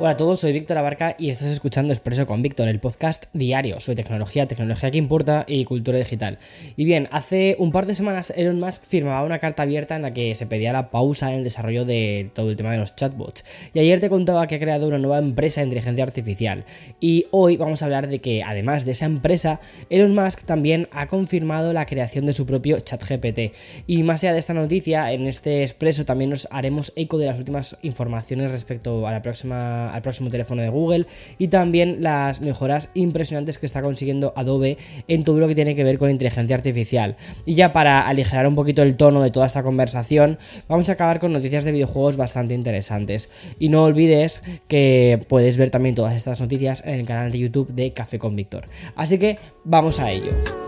Hola a todos, soy Víctor Abarca y estás escuchando Expreso con Víctor, el podcast diario sobre tecnología, tecnología que importa y cultura digital. Y bien, hace un par de semanas Elon Musk firmaba una carta abierta en la que se pedía la pausa en el desarrollo de todo el tema de los chatbots. Y ayer te contaba que ha creado una nueva empresa de inteligencia artificial. Y hoy vamos a hablar de que además de esa empresa, Elon Musk también ha confirmado la creación de su propio ChatGPT. Y más allá de esta noticia, en este Expreso también nos haremos eco de las últimas informaciones respecto a la próxima al próximo teléfono de Google y también las mejoras impresionantes que está consiguiendo Adobe en todo lo que tiene que ver con inteligencia artificial. Y ya para aligerar un poquito el tono de toda esta conversación, vamos a acabar con noticias de videojuegos bastante interesantes. Y no olvides que puedes ver también todas estas noticias en el canal de YouTube de Café con Víctor. Así que vamos a ello.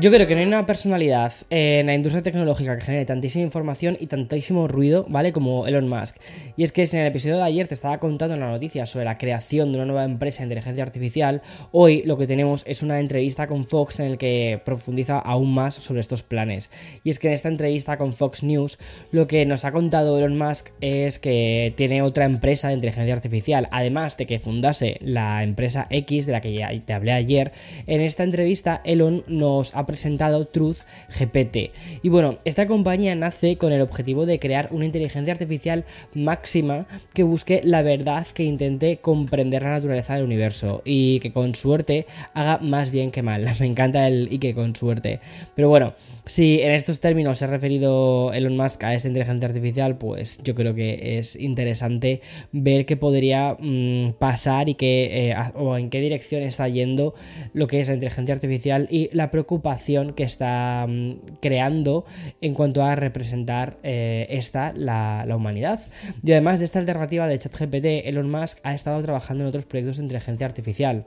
Yo creo que no hay una personalidad en la industria tecnológica que genere tantísima información y tantísimo ruido, ¿vale? Como Elon Musk. Y es que si en el episodio de ayer te estaba contando la noticia sobre la creación de una nueva empresa de inteligencia artificial, hoy lo que tenemos es una entrevista con Fox en el que profundiza aún más sobre estos planes. Y es que en esta entrevista con Fox News, lo que nos ha contado Elon Musk es que tiene otra empresa de inteligencia artificial, además de que fundase la empresa X de la que ya te hablé ayer. En esta entrevista, Elon nos ha presentado Truth GPT. Y bueno, esta compañía nace con el objetivo de crear una inteligencia artificial máxima que busque la verdad, que intente comprender la naturaleza del universo y que con suerte haga más bien que mal. Me encanta el y que con suerte. Pero bueno, si en estos términos se ha referido Elon Musk a esta inteligencia artificial, pues yo creo que es interesante ver qué podría mm, pasar y qué, eh, o en qué dirección está yendo lo que es la inteligencia artificial y la preocupación que está mm, creando en cuanto a representar eh, esta, la, la, humanidad. Y además de esta alternativa de ChatGPT, Elon Musk ha estado trabajando en otros proyectos de inteligencia artificial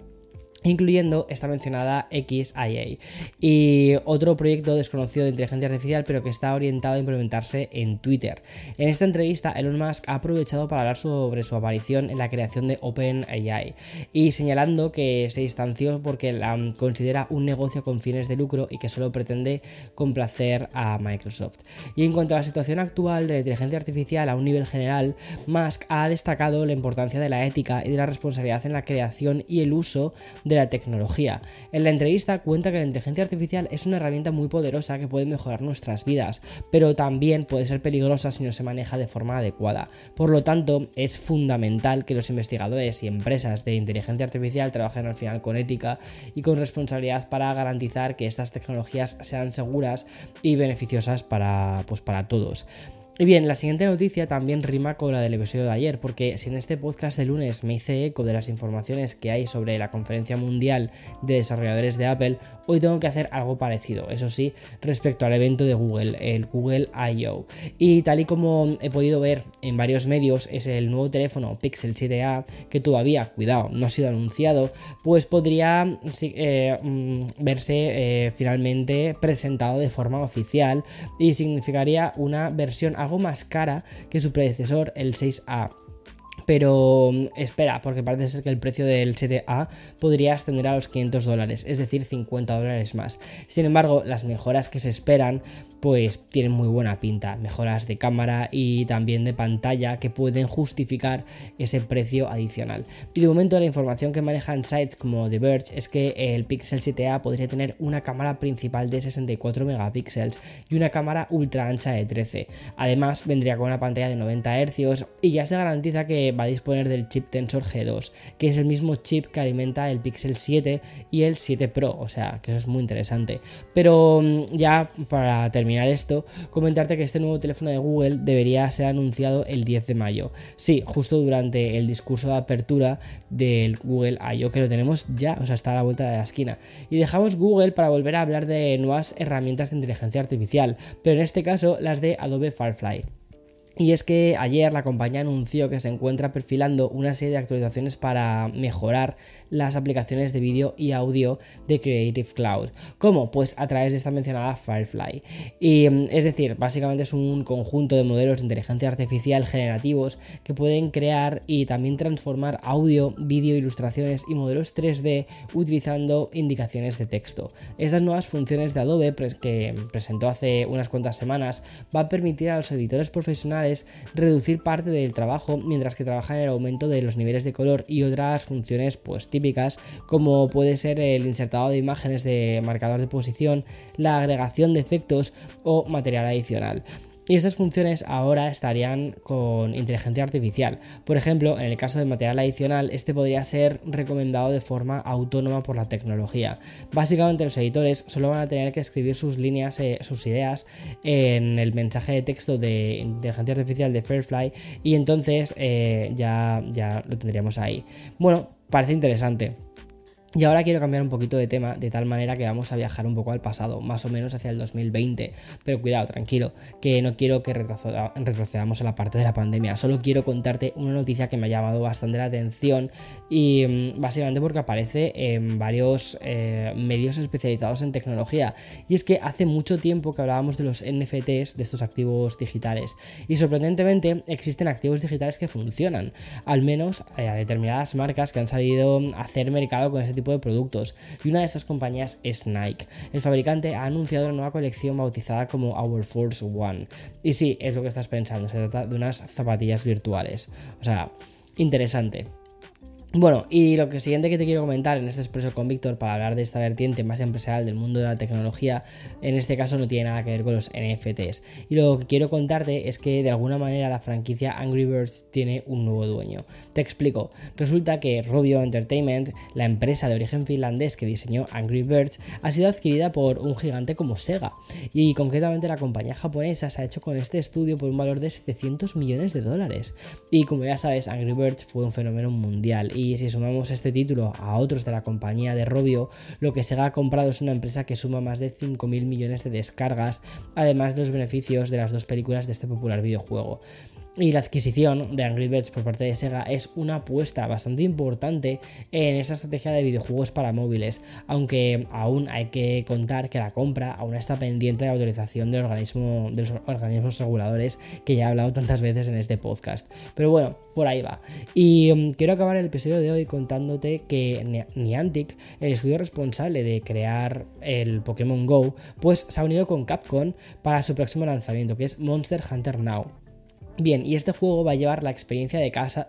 incluyendo esta mencionada XIA y otro proyecto desconocido de inteligencia artificial pero que está orientado a implementarse en Twitter. En esta entrevista Elon Musk ha aprovechado para hablar sobre su aparición en la creación de OpenAI y señalando que se distanció porque la considera un negocio con fines de lucro y que solo pretende complacer a Microsoft. Y en cuanto a la situación actual de la inteligencia artificial a un nivel general, Musk ha destacado la importancia de la ética y de la responsabilidad en la creación y el uso de la tecnología. En la entrevista cuenta que la inteligencia artificial es una herramienta muy poderosa que puede mejorar nuestras vidas, pero también puede ser peligrosa si no se maneja de forma adecuada. Por lo tanto, es fundamental que los investigadores y empresas de inteligencia artificial trabajen al final con ética y con responsabilidad para garantizar que estas tecnologías sean seguras y beneficiosas para, pues, para todos. Y bien, la siguiente noticia también rima con la del episodio de ayer, porque si en este podcast de lunes me hice eco de las informaciones que hay sobre la conferencia mundial de desarrolladores de Apple, hoy tengo que hacer algo parecido, eso sí, respecto al evento de Google, el Google I.O. Y tal y como he podido ver en varios medios, es el nuevo teléfono Pixel 7a, que todavía, cuidado, no ha sido anunciado, pues podría eh, mm, verse eh, finalmente presentado de forma oficial y significaría una versión algo más cara que su predecesor, el 6A. Pero mm, espera, porque parece ser que el precio del 7A podría ascender a los 500 dólares, es decir, 50 dólares más. Sin embargo, las mejoras que se esperan pues tienen muy buena pinta, mejoras de cámara y también de pantalla que pueden justificar ese precio adicional. Y de momento la información que manejan sites como The Verge es que el Pixel 7a podría tener una cámara principal de 64 megapíxeles y una cámara ultra ancha de 13. Además vendría con una pantalla de 90 Hz y ya se garantiza que va a disponer del chip Tensor G2, que es el mismo chip que alimenta el Pixel 7 y el 7 Pro, o sea que eso es muy interesante. Pero mm, ya para terminar terminar esto, comentarte que este nuevo teléfono de Google debería ser anunciado el 10 de mayo. Sí, justo durante el discurso de apertura del Google I.O. que lo tenemos ya, o sea, está a la vuelta de la esquina. Y dejamos Google para volver a hablar de nuevas herramientas de inteligencia artificial, pero en este caso las de Adobe Firefly. Y es que ayer la compañía anunció que se encuentra perfilando una serie de actualizaciones para mejorar las aplicaciones de vídeo y audio de Creative Cloud. ¿Cómo? Pues a través de esta mencionada Firefly. Y mm, es decir, básicamente es un conjunto de modelos de inteligencia artificial generativos que pueden crear y también transformar audio, vídeo, ilustraciones y modelos 3D utilizando indicaciones de texto. Estas nuevas funciones de Adobe que presentó hace unas cuantas semanas va a permitir a los editores profesionales reducir parte del trabajo mientras que trabajan en el aumento de los niveles de color y otras funciones pues típicas como puede ser el insertado de imágenes de marcador de posición, la agregación de efectos o material adicional. Y estas funciones ahora estarían con inteligencia artificial. Por ejemplo, en el caso de material adicional, este podría ser recomendado de forma autónoma por la tecnología. Básicamente los editores solo van a tener que escribir sus líneas, eh, sus ideas en el mensaje de texto de inteligencia artificial de Fairfly y entonces eh, ya, ya lo tendríamos ahí. Bueno, parece interesante. Y ahora quiero cambiar un poquito de tema, de tal manera que vamos a viajar un poco al pasado, más o menos hacia el 2020. Pero cuidado, tranquilo, que no quiero que retrocedamos a la parte de la pandemia. Solo quiero contarte una noticia que me ha llamado bastante la atención y mm, básicamente porque aparece en varios eh, medios especializados en tecnología. Y es que hace mucho tiempo que hablábamos de los NFTs, de estos activos digitales. Y sorprendentemente existen activos digitales que funcionan, al menos eh, a determinadas marcas que han sabido hacer mercado con ese tipo de productos, y una de esas compañías es Nike. El fabricante ha anunciado una nueva colección bautizada como Our Force One. Y sí, es lo que estás pensando, se trata de unas zapatillas virtuales. O sea, interesante. Bueno, y lo que siguiente que te quiero comentar en este expreso con Víctor para hablar de esta vertiente más empresarial del mundo de la tecnología, en este caso no tiene nada que ver con los NFTs. Y lo que quiero contarte es que de alguna manera la franquicia Angry Birds tiene un nuevo dueño. Te explico. Resulta que Robio Entertainment, la empresa de origen finlandés que diseñó Angry Birds, ha sido adquirida por un gigante como Sega. Y concretamente la compañía japonesa se ha hecho con este estudio por un valor de 700 millones de dólares. Y como ya sabes, Angry Birds fue un fenómeno mundial y si sumamos este título a otros de la compañía de Robio, lo que Sega ha comprado es una empresa que suma más de 5.000 millones de descargas, además de los beneficios de las dos películas de este popular videojuego. Y la adquisición de Angry Birds por parte de Sega es una apuesta bastante importante en esa estrategia de videojuegos para móviles, aunque aún hay que contar que la compra aún está pendiente de la autorización del organismo, de los organismos reguladores que ya he hablado tantas veces en este podcast. Pero bueno, por ahí va. Y um, quiero acabar el episodio de hoy contándote que Niantic, el estudio responsable de crear el Pokémon Go, pues se ha unido con Capcom para su próximo lanzamiento, que es Monster Hunter Now. Bien, y este juego va a llevar la experiencia de, caza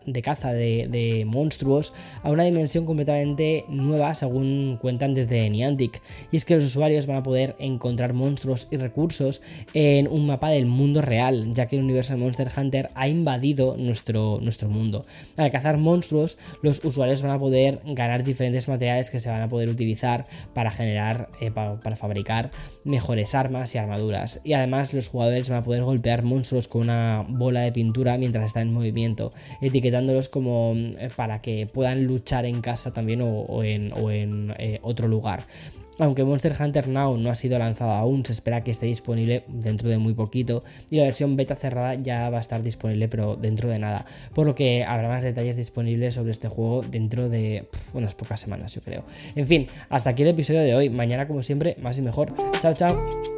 de, monstruos a una dimensión completamente nueva según cuentan desde Niantic. Y es que los usuarios van a poder encontrar monstruos y recursos en un mapa del mundo real, ya que el universo de Monster Hunter ha invadido nuestro, nuestro mundo. Al cazar monstruos, los usuarios van a poder ganar diferentes materiales que se van a poder utilizar para generar, eh, para fabricar mejores armas y armaduras. Y además los jugadores van a poder golpear monstruos con una bola de pintura mientras está en movimiento, etiquetándolos como eh, para que puedan luchar en casa también o, en, eh, otro lugar. Aunque Monster Hunter Now no ha sido lanzado aún, se espera que esté disponible dentro de muy poquito y la versión beta cerrada ya va a estar disponible pero dentro de nada, por lo que habrá más detalles disponibles sobre este juego dentro de unas pocas semanas yo creo. En fin, hasta aquí el episodio de hoy, mañana como siempre más y mejor. Chao, chao.